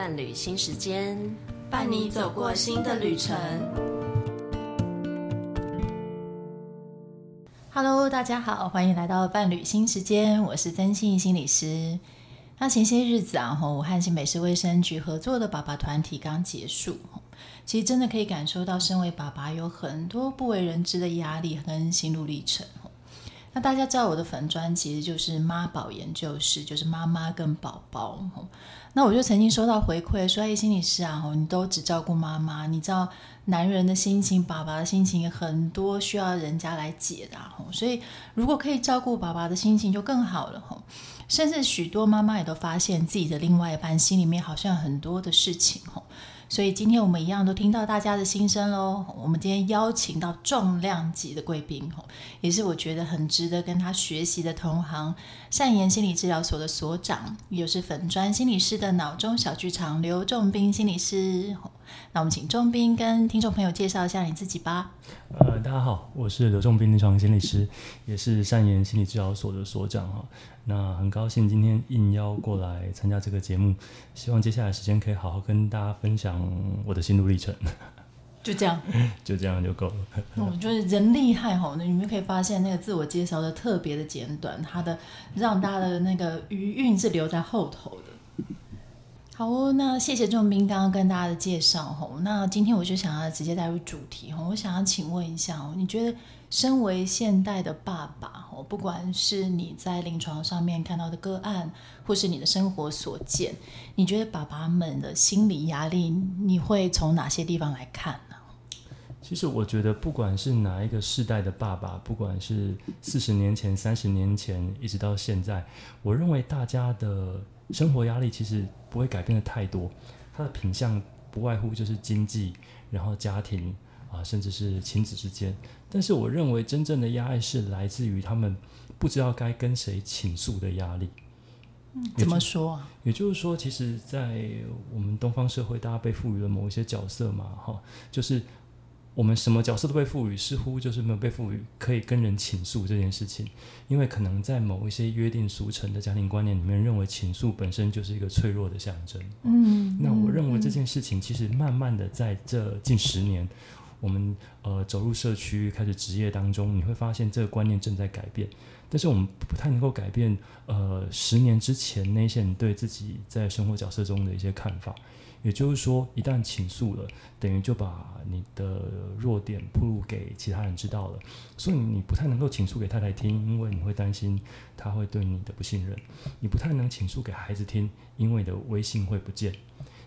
伴侣新时间，伴你走过新的旅程。Hello，大家好，欢迎来到伴侣新时间，我是曾信心理师。那前些日子啊，我和新北市卫生局合作的爸爸团体刚结束，其实真的可以感受到，身为爸爸有很多不为人知的压力跟心路历程。那大家知道我的粉专其实就是妈宝研究室，就是妈妈跟宝宝。那我就曾经收到回馈说：“哎，心理师啊，你都只照顾妈妈，你知道男人的心情、爸爸的心情很多需要人家来解答。所以如果可以照顾爸爸的心情就更好了。甚至许多妈妈也都发现自己的另外一半心里面好像很多的事情。所以今天我们一样都听到大家的心声喽。我们今天邀请到重量级的贵宾，也是我觉得很值得跟他学习的同行，善言心理治疗所的所长，又是粉砖心理师的脑中小剧场刘仲彬心理师。那我们请钟斌跟听众朋友介绍一下你自己吧。呃，大家好，我是刘仲斌临床心理师，也是善言心理治疗所的所长哈。那很高兴今天应邀过来参加这个节目，希望接下来时间可以好好跟大家分享我的心路历程。就这样，就这样就够了。我觉得人厉害哈，那你们可以发现那个自我介绍的特别的简短，他的让大家的那个余韵是留在后头的。好哦，那谢谢仲彬刚刚跟大家的介绍吼。那今天我就想要直接带入主题吼，我想要请问一下哦，你觉得身为现代的爸爸哦，不管是你在临床上面看到的个案，或是你的生活所见，你觉得爸爸们的心理压力，你会从哪些地方来看呢？其实我觉得，不管是哪一个世代的爸爸，不管是四十年前、三十年前，一直到现在，我认为大家的。生活压力其实不会改变的太多，它的品相不外乎就是经济，然后家庭啊，甚至是亲子之间。但是我认为真正的压力是来自于他们不知道该跟谁倾诉的压力。嗯，怎么说啊？也就是说，其实，在我们东方社会，大家被赋予了某一些角色嘛，哈，就是。我们什么角色都被赋予，似乎就是没有被赋予可以跟人倾诉这件事情，因为可能在某一些约定俗成的家庭观念里面，认为倾诉本身就是一个脆弱的象征。嗯，那我认为这件事情其实慢慢的在这近十年，我们呃走入社区开始职业当中，你会发现这个观念正在改变，但是我们不太能够改变呃十年之前那些人对自己在生活角色中的一些看法。也就是说，一旦倾诉了，等于就把你的弱点铺露给其他人知道了，所以你不太能够倾诉给太太听，因为你会担心他会对你的不信任；你不太能倾诉给孩子听，因为你的微信会不见；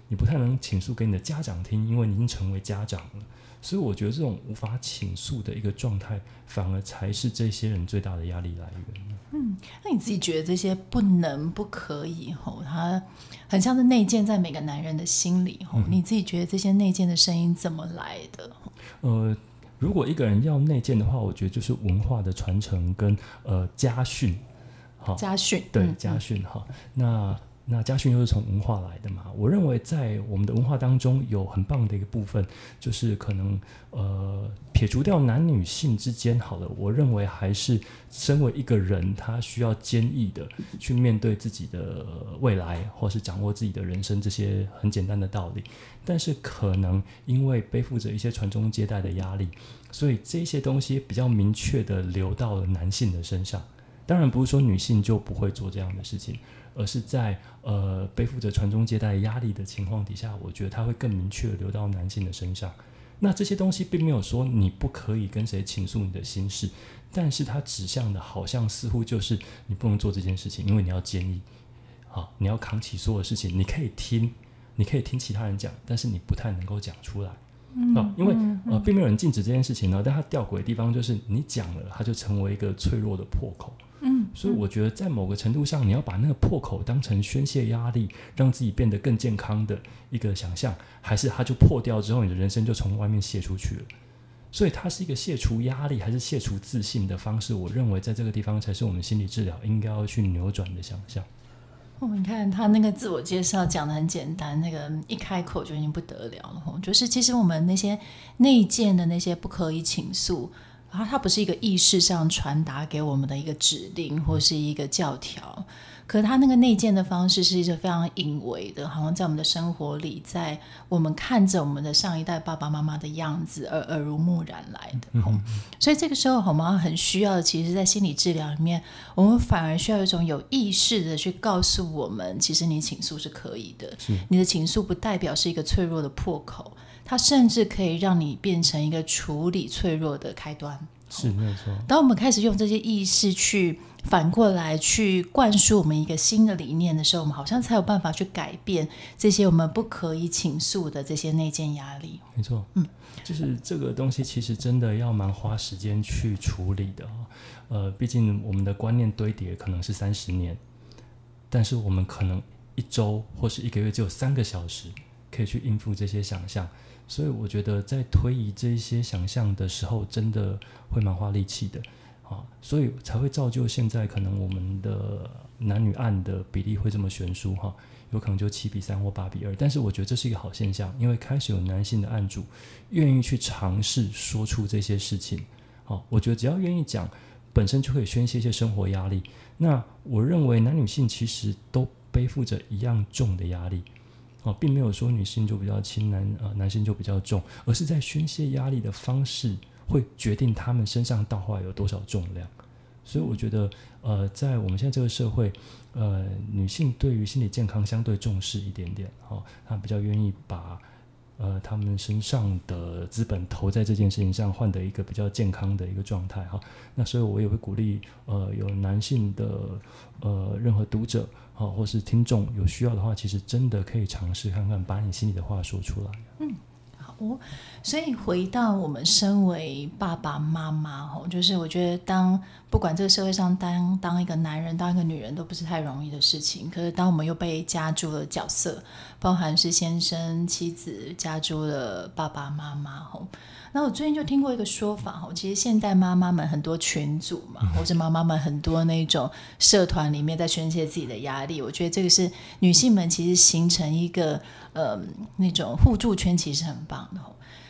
你不太能倾诉给你的家长听，因为你已经成为家长了。所以我觉得这种无法倾诉的一个状态，反而才是这些人最大的压力来源。嗯，那你自己觉得这些不能、不可以，吼，它很像是内建在每个男人的心里，吼、嗯。你自己觉得这些内建的声音怎么来的？呃，如果一个人要内建的话，我觉得就是文化的传承跟呃家训，好，家训，对，家训哈、嗯，那。那家训又是从文化来的嘛？我认为在我们的文化当中有很棒的一个部分，就是可能呃撇除掉男女性之间好了，我认为还是身为一个人，他需要坚毅的去面对自己的未来，或是掌握自己的人生这些很简单的道理。但是可能因为背负着一些传宗接代的压力，所以这些东西比较明确的流到了男性的身上。当然不是说女性就不会做这样的事情。而是在呃背负着传宗接代压力的情况底下，我觉得他会更明确的流到男性的身上。那这些东西并没有说你不可以跟谁倾诉你的心事，但是它指向的好像似乎就是你不能做这件事情，因为你要坚毅，好，你要扛起所有的事情。你可以听，你可以听其他人讲，但是你不太能够讲出来，嗯，因为呃并没有人禁止这件事情呢。但它吊诡的地方就是你讲了，它就成为一个脆弱的破口。嗯，所以我觉得在某个程度上，你要把那个破口当成宣泄压力，让自己变得更健康的一个想象，还是它就破掉之后，你的人生就从外面泄出去了？所以它是一个卸除压力还是卸除自信的方式？我认为在这个地方才是我们心理治疗应该要去扭转的想象。哦，你看他那个自我介绍讲的很简单，那个一开口就已经不得了了。就是其实我们那些内建的那些不可以倾诉。啊，它不是一个意识上传达给我们的一个指令或是一个教条。可它那个内建的方式是一个非常隐微的，好像在我们的生活里，在我们看着我们的上一代爸爸妈妈的样子而耳濡目染来的。嗯，所以这个时候，我们很需要的，其实，在心理治疗里面，我们反而需要一种有意识的去告诉我们，其实你倾诉是可以的。你的倾诉不代表是一个脆弱的破口，它甚至可以让你变成一个处理脆弱的开端。是没有错。当我们开始用这些意识去反过来去灌输我们一个新的理念的时候，我们好像才有办法去改变这些我们不可以倾诉的这些内建压力。没错，嗯，就是这个东西其实真的要蛮花时间去处理的。呃，毕竟我们的观念堆叠可能是三十年，但是我们可能一周或是一个月只有三个小时可以去应付这些想象。所以我觉得在推移这一些想象的时候，真的会蛮花力气的，啊，所以才会造就现在可能我们的男女案的比例会这么悬殊，哈，有可能就七比三或八比二。但是我觉得这是一个好现象，因为开始有男性的案主愿意去尝试说出这些事情，好，我觉得只要愿意讲，本身就可以宣泄一些生活压力。那我认为男女性其实都背负着一样重的压力。哦，并没有说女性就比较轻，男呃男性就比较重，而是在宣泄压力的方式会决定他们身上到底有多少重量。所以我觉得，呃，在我们现在这个社会，呃，女性对于心理健康相对重视一点点，哦，她比较愿意把呃他们身上的资本投在这件事情上，换得一个比较健康的一个状态，哈、那所以我也会鼓励，呃，有男性的呃任何读者。好，或是听众有需要的话，其实真的可以尝试看看，把你心里的话说出来。嗯，好，所以回到我们身为爸爸妈妈，吼，就是我觉得当不管这个社会上当当一个男人，当一个女人都不是太容易的事情。可是当我们又被加诸了角色，包含是先生、妻子，加诸了爸爸妈妈，吼。那我最近就听过一个说法吼，其实现代妈妈们很多群组嘛，或者妈妈们很多那种社团里面在宣泄自己的压力，我觉得这个是女性们其实形成一个呃那种互助圈，其实很棒的。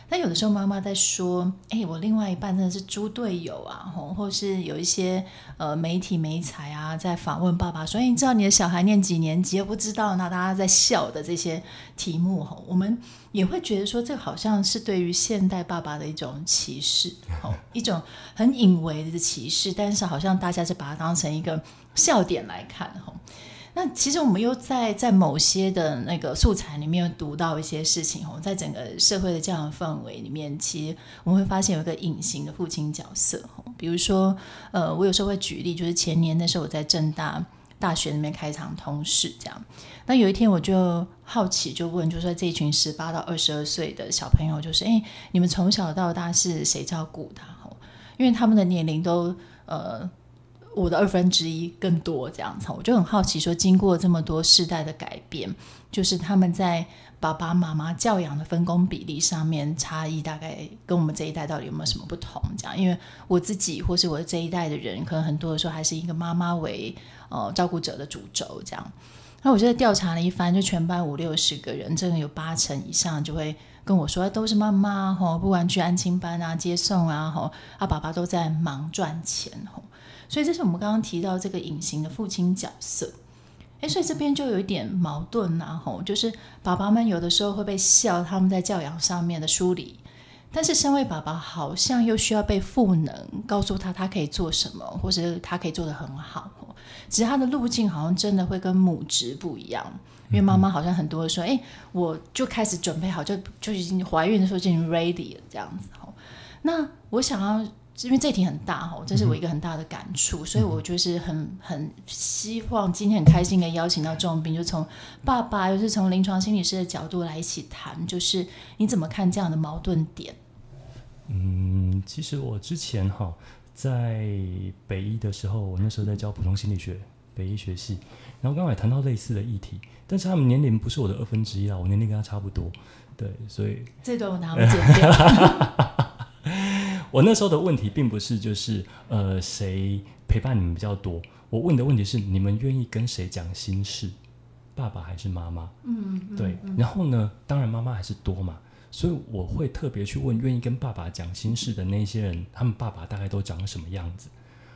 但有的时候妈妈在说，哎，我另外一半真的是猪队友啊，吼或是有一些呃媒体媒材啊在访问爸爸说，哎，你知道你的小孩念几年级？又不知道，那大家在笑的这些题目吼，我们也会觉得说，这好像是对于现代爸爸的一种歧视，一种很隐微的歧视，但是好像大家是把它当成一个笑点来看哈。那其实我们又在在某些的那个素材里面读到一些事情哦，在整个社会的这样的氛围里面，其实我们会发现有一个隐形的父亲角色。比如说，呃，我有时候会举例，就是前年那时候我在政大大学里面开一场通识，这样。那有一天我就好奇就问，就说这群十八到二十二岁的小朋友，就是哎，你们从小到大是谁照顾他？因为他们的年龄都呃。我的二分之一更多这样子，我就很好奇，说经过这么多世代的改变，就是他们在爸爸妈妈教养的分工比例上面差异，大概跟我们这一代到底有没有什么不同？这样，因为我自己或是我这一代的人，可能很多的时候还是一个妈妈为呃照顾者的主轴这样。那我就在调查了一番，就全班五六十个人，真的有八成以上就会跟我说，都是妈妈吼，不管去安亲班啊、接送啊吼，啊爸爸都在忙赚钱吼。所以这是我们刚刚提到这个隐形的父亲角色，诶，所以这边就有一点矛盾呐，吼，就是爸爸们有的时候会被笑他们在教养上面的疏离，但是身为爸爸好像又需要被赋能，告诉他他可以做什么，或者他可以做得很好，只是他的路径好像真的会跟母职不一样，因为妈妈好像很多的说，诶，我就开始准备好，就就已经怀孕的时候就已经 ready 了这样子，吼，那我想要。因为这题很大哈，这是我一个很大的感触，嗯、所以我就是很很希望今天很开心的邀请到仲斌，就从爸爸又是从临床心理师的角度来一起谈，就是你怎么看这样的矛盾点？嗯，其实我之前哈在北医的时候，我那时候在教普通心理学，北医学系，然后刚好也谈到类似的议题，但是他们年龄不是我的二分之一啊，我年龄跟他差不多，对，所以这段我拿不剪掉。我那时候的问题并不是就是呃谁陪伴你们比较多，我问的问题是你们愿意跟谁讲心事，爸爸还是妈妈？嗯，对。然后呢，当然妈妈还是多嘛，所以我会特别去问愿意跟爸爸讲心事的那些人，他们爸爸大概都长什么样子。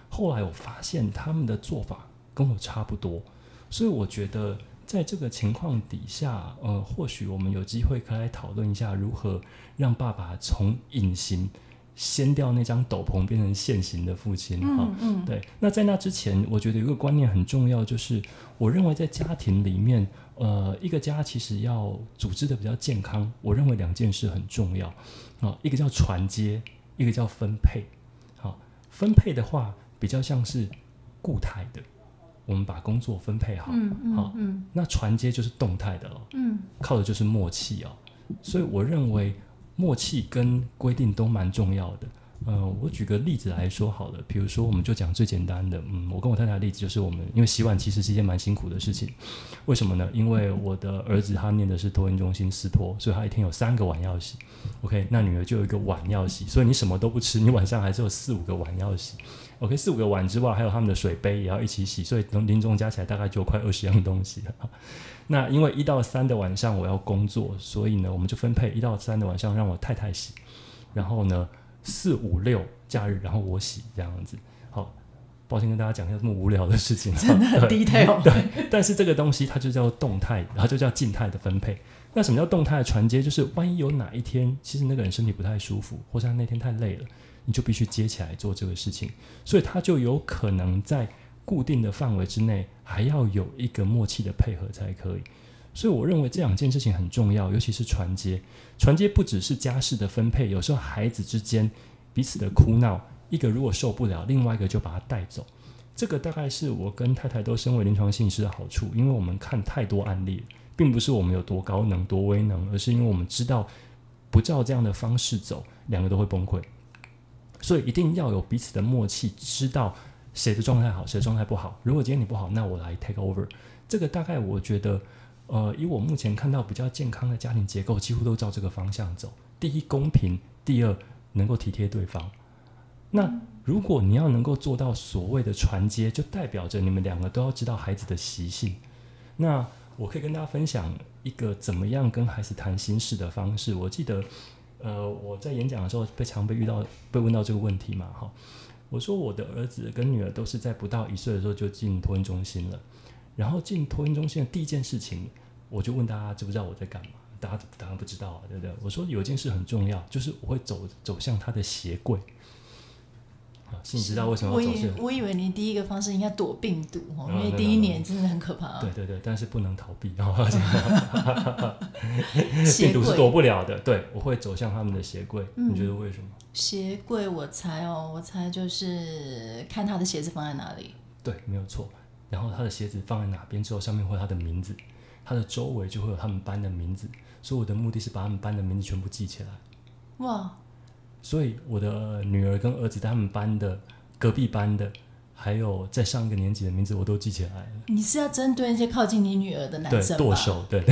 后来我发现他们的做法跟我差不多，所以我觉得在这个情况底下，呃，或许我们有机会可以来讨论一下如何让爸爸从隐形掀掉那张斗篷，变成现行的父亲。哈，嗯，对。那在那之前，我觉得有一个观念很重要，就是我认为在家庭里面。呃，一个家其实要组织的比较健康，我认为两件事很重要啊，一个叫传接，一个叫分配。好，分配的话比较像是固态的，我们把工作分配好，嗯嗯，好，嗯，那传接就是动态的了，嗯，靠的就是默契哦，所以我认为默契跟规定都蛮重要的。嗯，我举个例子来说好了，比如说，我们就讲最简单的，嗯，我跟我太太的例子就是，我们因为洗碗其实是一件蛮辛苦的事情，为什么呢？因为我的儿子他念的是托婴中心私托，所以他一天有三个碗要洗，OK，那女儿就有一个碗要洗，所以你什么都不吃，你晚上还是有四五个碗要洗，OK，四五个碗之外，还有他们的水杯也要一起洗，所以从零总加起来大概就快二十样东西了。那因为一到三的晚上我要工作，所以呢，我们就分配一到三的晚上让我太太洗，然后呢。四五六假日，然后我洗这样子。好，抱歉跟大家讲一下这么无聊的事情，真的很 detail。对，但是这个东西它就叫动态，然后就叫静态的分配。那什么叫动态的传接？就是万一有哪一天，其实那个人身体不太舒服，或者他那天太累了，你就必须接起来做这个事情。所以他就有可能在固定的范围之内，还要有一个默契的配合才可以。所以我认为这两件事情很重要，尤其是传接。传接不只是家事的分配，有时候孩子之间彼此的哭闹，一个如果受不了，另外一个就把他带走。这个大概是我跟太太都身为临床心理师的好处，因为我们看太多案例，并不是我们有多高能、多威能，而是因为我们知道不照这样的方式走，两个都会崩溃。所以一定要有彼此的默契，知道谁的状态好，谁的状态不好。如果今天你不好，那我来 take over。这个大概我觉得。呃，以我目前看到比较健康的家庭结构，几乎都照这个方向走。第一，公平；第二，能够体贴对方。那如果你要能够做到所谓的传接，就代表着你们两个都要知道孩子的习性。那我可以跟大家分享一个怎么样跟孩子谈心事的方式。我记得，呃，我在演讲的时候被常被遇到被问到这个问题嘛，哈，我说我的儿子跟女儿都是在不到一岁的时候就进托婴中心了。然后进托婴中心的第一件事情，我就问大家知不知道我在干嘛？大家当然不知道啊，对不对？我说有一件事很重要，就是我会走走向他的鞋柜。你知道为什么要走向？我以我以为你第一个方式应该躲病毒哦，因为第一年真的很可怕啊。对对对，但是不能逃避啊，病毒是躲不了的。对，我会走向他们的鞋柜。嗯，你觉得为什么？鞋柜，我猜哦，我猜就是看他的鞋子放在哪里。对，没有错。然后他的鞋子放在哪边之后，上面会有他的名字，他的周围就会有他们班的名字。所以我的目的是把他们班的名字全部记起来。哇！所以我的女儿跟儿子在他们班的隔壁班的，还有在上一个年级的名字，我都记起来了。你是要针对那些靠近你女儿的男生剁手，对。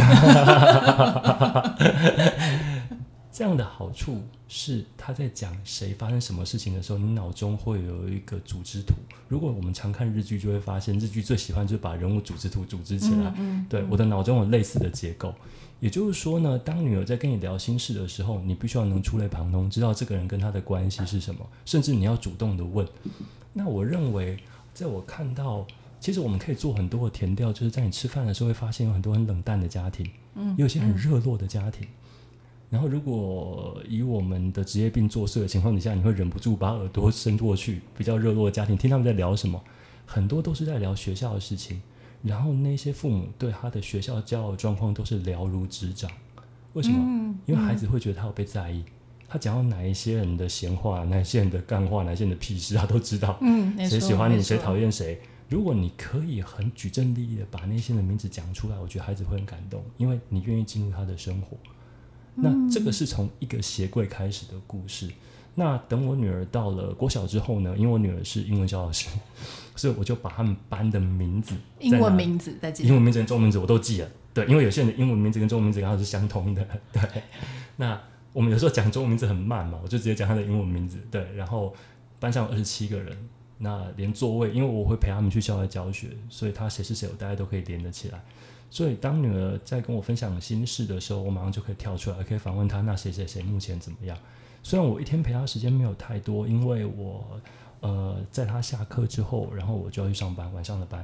这样的好处是，他在讲谁发生什么事情的时候，你脑中会有一个组织图。如果我们常看日剧，就会发现日剧最喜欢就是把人物组织图组织起来。嗯嗯、对，我的脑中有类似的结构。也就是说呢，当女儿在跟你聊心事的时候，你必须要能触类旁通，知道这个人跟他的关系是什么，甚至你要主动的问。那我认为，在我看到，其实我们可以做很多的填调，就是在你吃饭的时候会发现有很多很冷淡的家庭，嗯，也有些很热络的家庭。然后，如果以我们的职业病作祟的情况底下，你会忍不住把耳朵伸过去，比较热络的家庭，听他们在聊什么，很多都是在聊学校的事情。然后那些父母对他的学校教育状况都是了如指掌。为什么？嗯、因为孩子会觉得他有被在意，嗯、他讲到哪一些人的闲话，哪一些人的干话，哪一些人的屁事，他都知道。嗯，谁喜欢你，谁讨厌谁。如果你可以很举证立意的把那些人的名字讲出来，我觉得孩子会很感动，因为你愿意进入他的生活。那这个是从一个鞋柜开始的故事。那等我女儿到了国小之后呢，因为我女儿是英文教老师，所以我就把他们班的名字，英文名字再记，英文名字跟中文名字我都记了。对，因为有些人的英文名字跟中文名字刚好是相通的。对，那我们有时候讲中文名字很慢嘛，我就直接讲他的英文名字。对，然后班上有二十七个人，那连座位，因为我会陪他们去校外教学，所以他谁是谁，我大家都可以连得起来。所以当女儿在跟我分享心事的时候，我马上就可以跳出来，可以访问她。那谁谁谁目前怎么样？虽然我一天陪她时间没有太多，因为我呃在她下课之后，然后我就要去上班，晚上的班，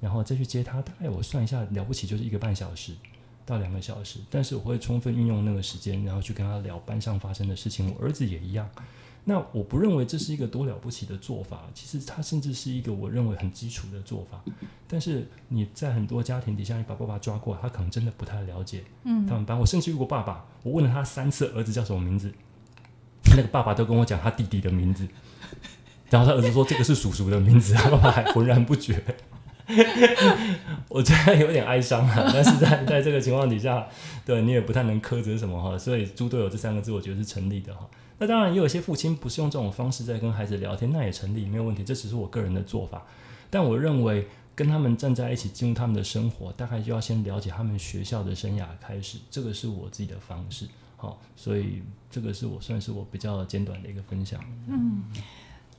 然后再去接她。大概我算一下，了不起就是一个半小时到两个小时。但是我会充分运用那个时间，然后去跟她聊班上发生的事情。我儿子也一样。那我不认为这是一个多了不起的做法，其实它甚至是一个我认为很基础的做法。但是你在很多家庭底下，你把爸爸抓过来，他可能真的不太了解。嗯，他们班我甚至遇过爸爸，我问了他三次儿子叫什么名字，那个爸爸都跟我讲他弟弟的名字，然后他儿子说这个是叔叔的名字，他爸爸还浑然不觉。我觉得有点哀伤啊，但是在在这个情况底下，对你也不太能苛责什么哈，所以“猪队友”这三个字，我觉得是成立的哈。那当然，也有一些父亲不是用这种方式在跟孩子聊天，那也成立，没有问题。这只是我个人的做法。但我认为，跟他们站在一起进入他们的生活，大概就要先了解他们学校的生涯开始。这个是我自己的方式。好，所以这个是我算是我比较简短的一个分享。嗯。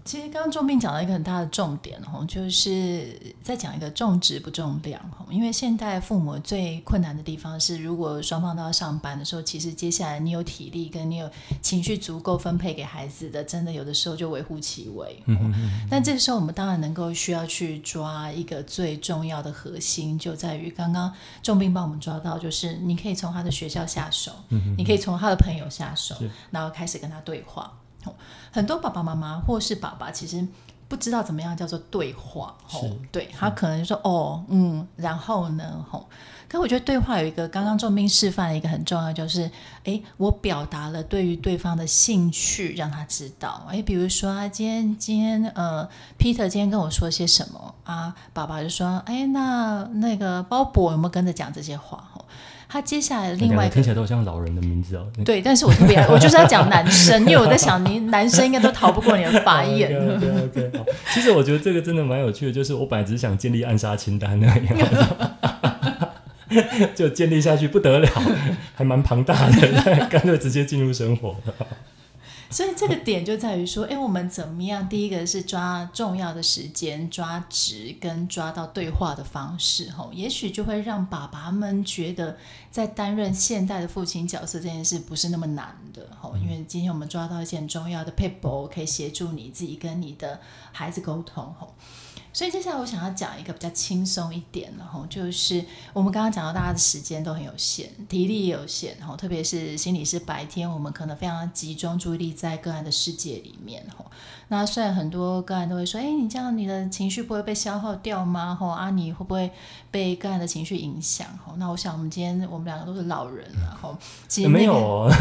其实刚刚重病讲到一个很大的重点哦，就是在讲一个重质不重量吼。因为现代父母最困难的地方是，如果双方都要上班的时候，其实接下来你有体力跟你有情绪足够分配给孩子的，真的有的时候就微乎其微。嗯嗯嗯。但这个时候我们当然能够需要去抓一个最重要的核心，就在于刚刚重病帮我们抓到，就是你可以从他的学校下手，你可以从他的朋友下手，然后开始跟他对话。很多爸爸妈妈或是爸爸其实不知道怎么样叫做对话，吼，对，他可能就说哦，嗯，然后呢，吼，可我觉得对话有一个刚刚仲兵示范的一个很重要，就是哎，我表达了对于对方的兴趣，让他知道，哎，比如说啊，今天今天呃，Peter 今天跟我说些什么啊，爸爸就说，哎，那那个鲍伯有没有跟着讲这些话？吼。他接下来另外一个听起来都像老人的名字哦。对，但是我特别，我就是要讲男生，因为我在想，你男生应该都逃不过你的法眼。对对对。其实我觉得这个真的蛮有趣的，就是我本来只是想建立暗杀清单那样，就建立下去不得了，还蛮庞大的，干脆直接进入生活。所以这个点就在于说，哎，我们怎么样？第一个是抓重要的时间，抓值跟抓到对话的方式，吼，也许就会让爸爸们觉得，在担任现代的父亲角色这件事不是那么难的，吼，因为今天我们抓到一些很重要的 people，，可以协助你自己跟你的孩子沟通，吼。所以接下来我想要讲一个比较轻松一点的哈，就是我们刚刚讲到大家的时间都很有限，体力也有限，哈，特别是心理师白天我们可能非常集中注意力在个案的世界里面，哈。那虽然很多个案都会说，哎，你这样你的情绪不会被消耗掉吗？吼，啊，你会不会被个案的情绪影响？哈，那我想我们今天我们两个都是老人，然后其实、那个、没有、哦，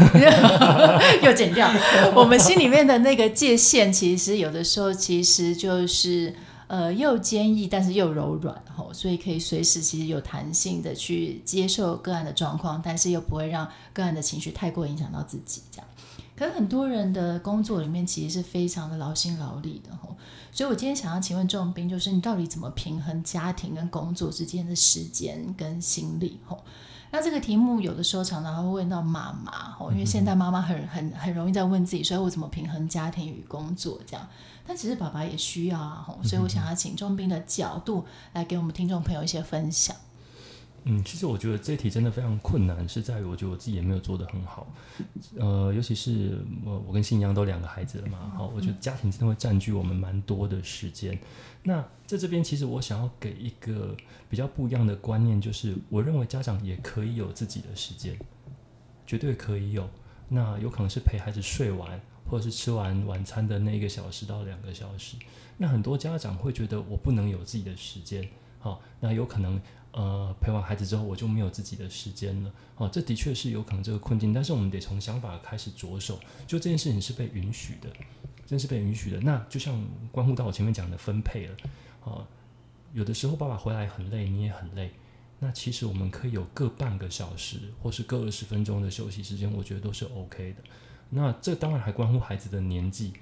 又剪掉。我们心里面的那个界限，其实有的时候其实就是。呃，又坚毅，但是又柔软，吼，所以可以随时其实有弹性的去接受个案的状况，但是又不会让个案的情绪太过影响到自己，这样。可是很多人的工作里面其实是非常的劳心劳力的，吼。所以我今天想要请问仲斌，就是你到底怎么平衡家庭跟工作之间的时间跟心力，吼？那这个题目有的时候常常会问到妈妈，吼，因为现在妈妈很很很容易在问自己，说我怎么平衡家庭与工作这样。但其实爸爸也需要啊，所以我想要请仲斌的角度来给我们听众朋友一些分享。嗯，其实我觉得这题真的非常困难，是在于我觉得我自己也没有做得很好。呃，尤其是我我跟新娘都两个孩子了嘛，好，我觉得家庭真的会占据我们蛮多的时间。那在这边，其实我想要给一个比较不一样的观念，就是我认为家长也可以有自己的时间，绝对可以有。那有可能是陪孩子睡完。或者是吃完晚餐的那一个小时到两个小时，那很多家长会觉得我不能有自己的时间，好、那有可能呃陪完孩子之后我就没有自己的时间了，好、这的确是有可能这个困境，但是我们得从想法开始着手，就这件事情是被允许的，真是被允许的。那就像关乎到我前面讲的分配了，哦，有的时候爸爸回来很累，你也很累，那其实我们可以有各半个小时或是各二十分钟的休息时间，我觉得都是 OK 的。那这当然还关乎孩子的年纪，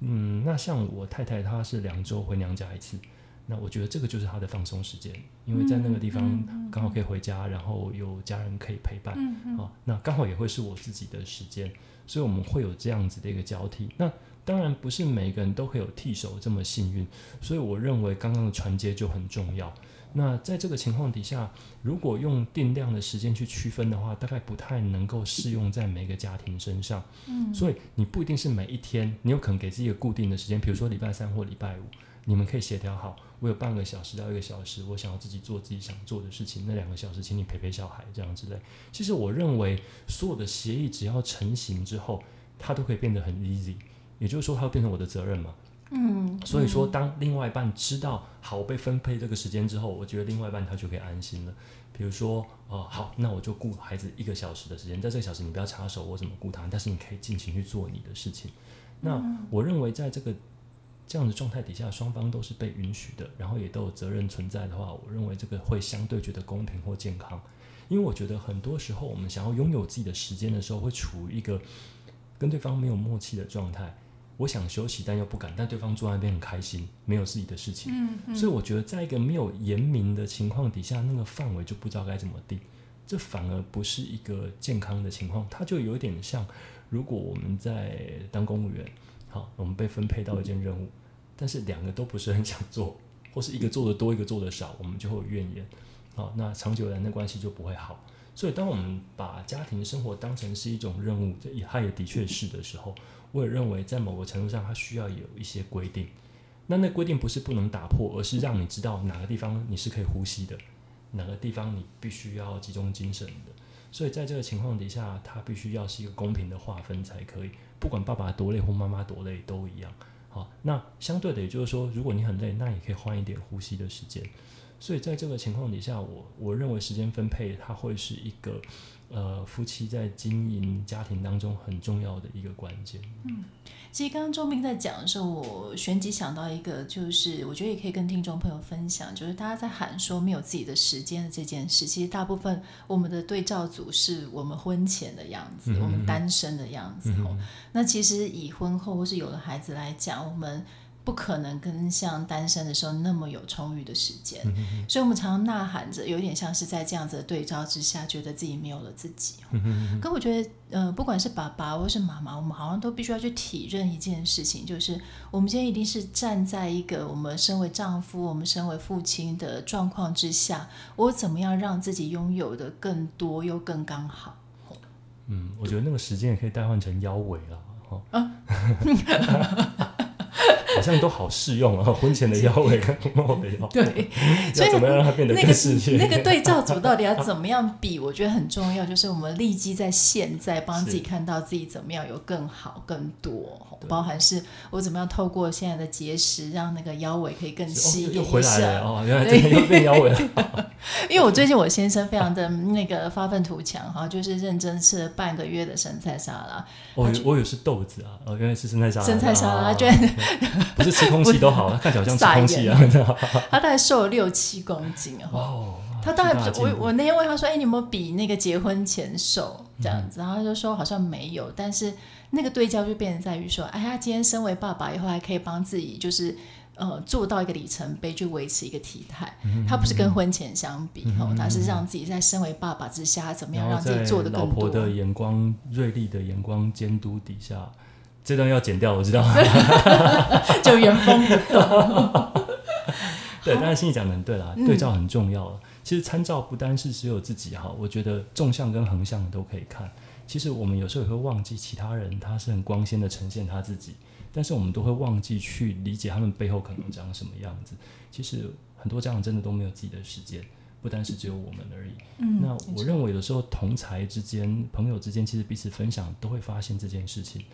嗯，那像我太太她是两周回娘家一次，那我觉得这个就是她的放松时间，因为在那个地方刚好可以回家，然后有家人可以陪伴，啊，那刚好也会是我自己的时间，所以我们会有这样子的一个交替。那当然不是每个人都会有替手这么幸运，所以我认为刚刚的传接就很重要。那在这个情况底下，如果用定量的时间去区分的话，大概不太能够适用在每个家庭身上。嗯，所以你不一定是每一天，你有可能给自己一个固定的时间，比如说礼拜三或礼拜五，你们可以协调好，我有半个小时到一个小时，我想要自己做自己想做的事情，那两个小时请你陪陪小孩这样之类。其实我认为所有的协议只要成型之后，它都可以变得很 easy，也就是说，它会变成我的责任嘛。嗯，所以说，当另外一半知道好，我被分配这个时间之后，我觉得另外一半他就可以安心了。比如说，哦，好，那我就顾孩子一个小时的时间，在这个小时你不要插手我怎么顾他，但是你可以尽情去做你的事情。那我认为，在这个这样的状态底下，双方都是被允许的，然后也都有责任存在的话，我认为这个会相对觉得公平或健康。因为我觉得很多时候，我们想要拥有自己的时间的时候，会处于一个跟对方没有默契的状态。我想休息，但又不敢，但对方坐在那边很开心，没有自己的事情，嗯嗯、所以我觉得在一个没有严明的情况底下，那个范围就不知道该怎么定，这反而不是一个健康的情况，它就有点像，如果我们在当公务员，好，我们被分配到一件任务，但是两个都不是很想做，或是一个做的多，一个做的少，我们就会有怨言，好，那长久以来的关系就不会好。所以，当我们把家庭生活当成是一种任务，这也它也的确是的时候，我也认为在某个程度上，它需要有一些规定。那那规定不是不能打破，而是让你知道哪个地方你是可以呼吸的，哪个地方你必须要集中精神的。所以，在这个情况底下，它必须要是一个公平的划分才可以。不管爸爸多累或妈妈多累都一样。好，那相对的，也就是说，如果你很累，那也可以换一点呼吸的时间。所以在这个情况底下，我我认为时间分配它会是一个，呃，夫妻在经营家庭当中很重要的一个关键。嗯，其实刚刚周明在讲的时候，我旋即想到一个，就是我觉得也可以跟听众朋友分享，就是大家在喊说没有自己的时间的这件事，其实大部分我们的对照组是我们婚前的样子，嗯、我们单身的样子。嗯、那其实以婚后或是有了孩子来讲，我们。不可能跟像单身的时候那么有充裕的时间，嗯、哼所以我们常常呐喊着，有点像是在这样子的对照之下，觉得自己没有了自己。嗯、哼可我觉得，呃，不管是爸爸或是妈妈，我们好像都必须要去体认一件事情，就是我们今天一定是站在一个我们身为丈夫、我们身为父亲的状况之下，我怎么样让自己拥有的更多又更刚好？嗯，我觉得那个时间也可以代换成腰围了，好像都好适用啊！婚前的腰围跟婚后的腰围，对，所以怎么样让它变得更适 切？那个那个对照组到底要怎么样比？我觉得很重要，就是我们立即在现在帮自己看到自己怎么样有更好、更多，包含是我怎么样透过现在的节食，让那个腰围可以更细一点。又回来了哦，原来真的又变腰围了。因为我最近我先生非常的那个发愤图强哈，就是认真吃了半个月的生菜沙拉。我我以为是豆子啊，哦，原来是生菜沙拉。生菜沙拉，居然。不是吃空气都好，他看起来像吃空气 啊。他大概瘦了六七公斤啊。哦。他大概我我那天问他说：“哎，你有没有比那个结婚前瘦这样子？”然后他就说：“好像没有。”但是那个对焦就变成在于说：“哎，他今天身为爸爸以后，还可以帮自己就是呃做到一个里程碑，去维持一个体态。他不是跟婚前相比哦，他是让自己在身为爸爸之下，怎么样让自己做的更多。”老婆的眼光、锐利的眼光监督底下。这段要剪掉，我知道，就原封不动。对，当然心里讲的很对啦，对照很重要。嗯、其实参照不单是只有自己哈，我觉得纵向跟横向都可以看。其实我们有时候也会忘记其他人，他是很光鲜的呈现他自己，但是我们都会忘记去理解他们背后可能长什么样子。其实很多家长真的都没有自己的时间，不单是只有我们而已。嗯，那我认为有的时候同才之间、朋友之间，其实彼此分享都会发现这件事情。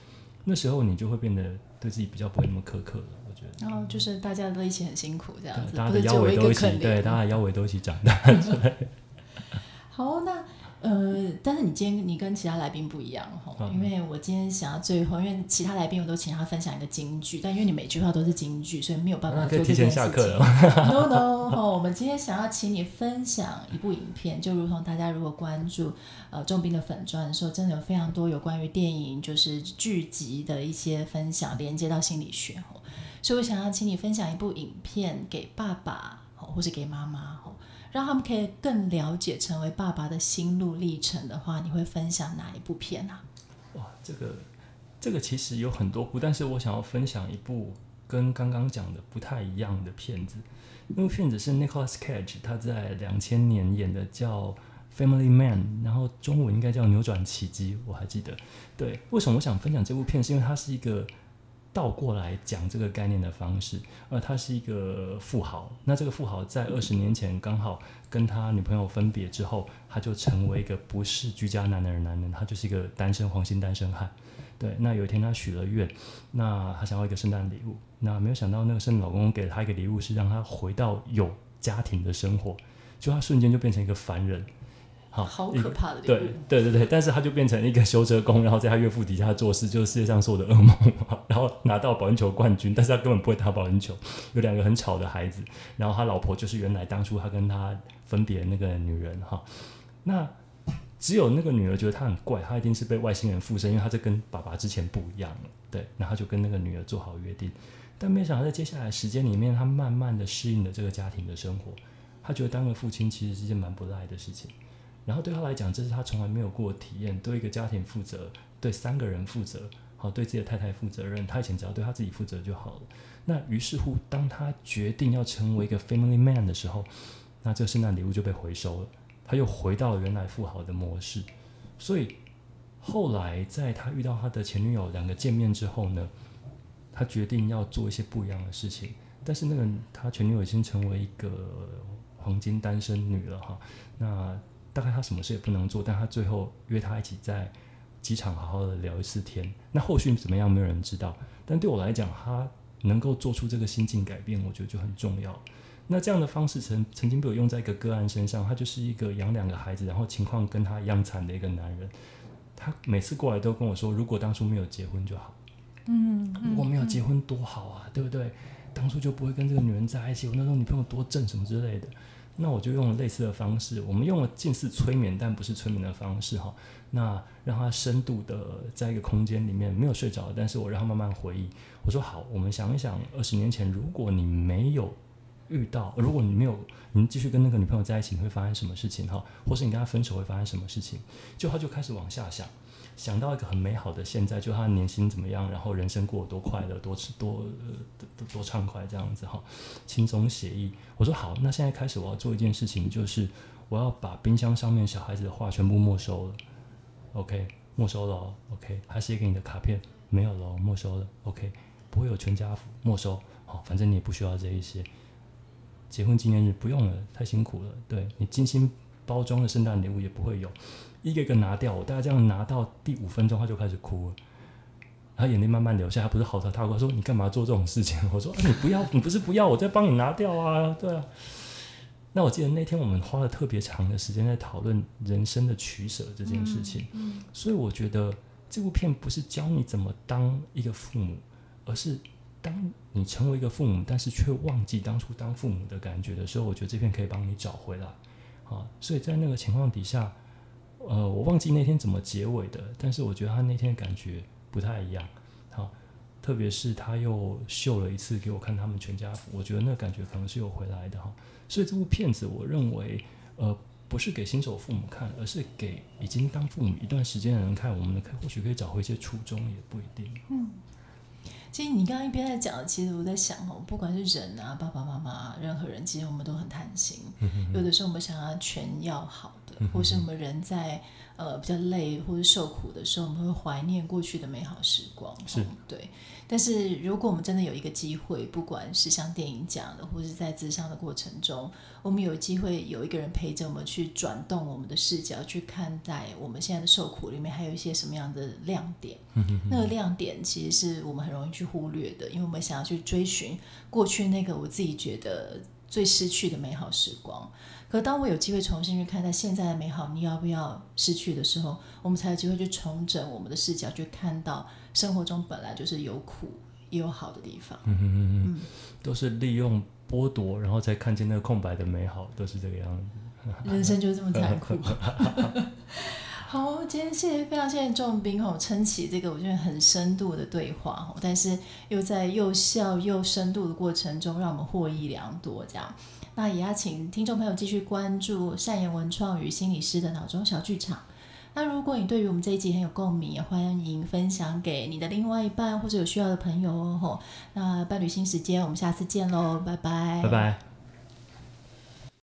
那时候你就会变得对自己比较，不会那么苛刻了。我觉得，然后就是大家都一起很辛苦这样子，大家的腰围都一起，对，大家的腰围都一起长大。好，那。呃，但是你今天你跟其他来宾不一样哈，嗯、因为我今天想要最后，因为其他来宾我都请他分享一个京剧，但因为你每句话都是京剧，所以没有办法做这件事情。下课了。No no，哈，我们今天想要请你分享一部影片，就如同大家如果关注呃中斌的粉钻的时候，真的有非常多有关于电影就是剧集的一些分享，连接到心理学，所以我想要请你分享一部影片给爸爸或是给妈妈让他们可以更了解成为爸爸的心路历程的话，你会分享哪一部片啊？哇，这个这个其实有很多部，但是我想要分享一部跟刚刚讲的不太一样的片子。那部片子是 Nicholas Cage 他在两千年演的，叫《Family Man》，然后中文应该叫《扭转奇迹》，我还记得。对，为什么我想分享这部片？是因为它是一个。倒过来讲这个概念的方式，呃，他是一个富豪。那这个富豪在二十年前刚好跟他女朋友分别之后，他就成为一个不是居家男的男人，他就是一个单身黄金单身汉。对，那有一天他许了愿，那他想要一个圣诞礼物，那没有想到那个圣诞老公公给了他一个礼物，是让他回到有家庭的生活，就他瞬间就变成一个凡人。好，好可怕的。对对对对，但是他就变成一个 修车工，然后在他岳父底下做事，就是世界上所有的噩梦。然后拿到保龄球冠军，但是他根本不会打保龄球。有两个很吵的孩子，然后他老婆就是原来当初他跟他分别的那个女人哈。那只有那个女儿觉得他很怪，他一定是被外星人附身，因为他这跟爸爸之前不一样了。对，然后他就跟那个女儿做好约定，但没想到在接下来时间里面，他慢慢的适应了这个家庭的生活。他觉得当个父亲其实是一件蛮不赖的事情。然后对他来讲，这是他从来没有过体验，对一个家庭负责，对三个人负责，好，对自己的太太负责任。他以前只要对他自己负责就好了。那于是乎，当他决定要成为一个 family man 的时候，那这个圣诞礼物就被回收了，他又回到了原来富豪的模式。所以后来在他遇到他的前女友两个见面之后呢，他决定要做一些不一样的事情。但是那个他前女友已经成为一个黄金单身女了哈，那。大概他什么事也不能做，但他最后约他一起在机场好好的聊一次天。那后续怎么样，没有人知道。但对我来讲，他能够做出这个心境改变，我觉得就很重要。那这样的方式曾曾经被我用在一个个案身上，他就是一个养两个孩子，然后情况跟他一样惨的一个男人。他每次过来都跟我说，如果当初没有结婚就好。嗯，如果没有结婚多好啊，对不对？当初就不会跟这个女人在一起。我那时候女朋友多正什么之类的。那我就用了类似的方式，我们用了近似催眠，但不是催眠的方式哈。那让他深度的在一个空间里面没有睡着，但是我让他慢慢回忆。我说好，我们想一想，二十年前如果你没有遇到，如果你没有，你继续跟那个女朋友在一起，你会发生什么事情哈？或是你跟他分手会发生什么事情？就他就开始往下想。想到一个很美好的现在，就他年薪怎么样，然后人生过得多快乐，多吃多多多畅快这样子哈，轻松写意。我说好，那现在开始我要做一件事情，就是我要把冰箱上面小孩子的画全部没收了。OK，没收了哦。OK，他写给你的卡片没有了，没收了。OK，不会有全家福，没收。好，反正你也不需要这一些。结婚纪念日不用了，太辛苦了。对，你精心包装的圣诞礼物也不会有。一个一个拿掉，我大概这样拿到第五分钟，他就开始哭了，他眼泪慢慢流下，他不是嚎啕大哭，他说：“你干嘛做这种事情？”我说：“啊，你不要，你不是不要，我在帮你拿掉啊，对啊。”那我记得那天我们花了特别长的时间在讨论人生的取舍这件事情，嗯嗯，所以我觉得这部片不是教你怎么当一个父母，而是当你成为一个父母，但是却忘记当初当父母的感觉的时候，我觉得这片可以帮你找回来。啊，所以在那个情况底下。呃，我忘记那天怎么结尾的，但是我觉得他那天感觉不太一样，好，特别是他又秀了一次给我看他们全家福，我觉得那感觉可能是有回来的哈。所以这部片子，我认为，呃，不是给新手父母看，而是给已经当父母一段时间的人看。我们可或许可以找回一些初衷，也不一定。嗯。其实你刚刚一边在讲，其实我在想哦，不管是人啊，爸爸妈妈，啊任何人，其实我们都很贪心。有的时候我们想要全要好的，或是我们人在呃比较累或者受苦的时候，我们会怀念过去的美好时光。是、嗯，对。但是如果我们真的有一个机会，不管是像电影讲的，或是在自商的过程中，我们有机会有一个人陪着我们去转动我们的视角，去看待我们现在的受苦里面还有一些什么样的亮点。嗯、哼哼那个亮点其实是我们很容易去忽略的，因为我们想要去追寻过去那个我自己觉得最失去的美好时光。可当我有机会重新去看待现在的美好，你要不要失去的时候，我们才有机会去重整我们的视角，去看到。生活中本来就是有苦也有好的地方，都是利用剥夺，然后再看见那个空白的美好，都是这个样子。人生就是这么残酷。好，今天谢谢非常谢谢仲彬吼撑起这个我觉得很深度的对话，但是又在又笑又深度的过程中，让我们获益良多。这样，那也要请听众朋友继续关注善言文创与心理师的脑中小剧场。那如果你对于我们这一集很有共鸣，也欢迎分享给你的另外一半或者有需要的朋友哦。那伴侣新时间，我们下次见喽，拜拜，拜拜。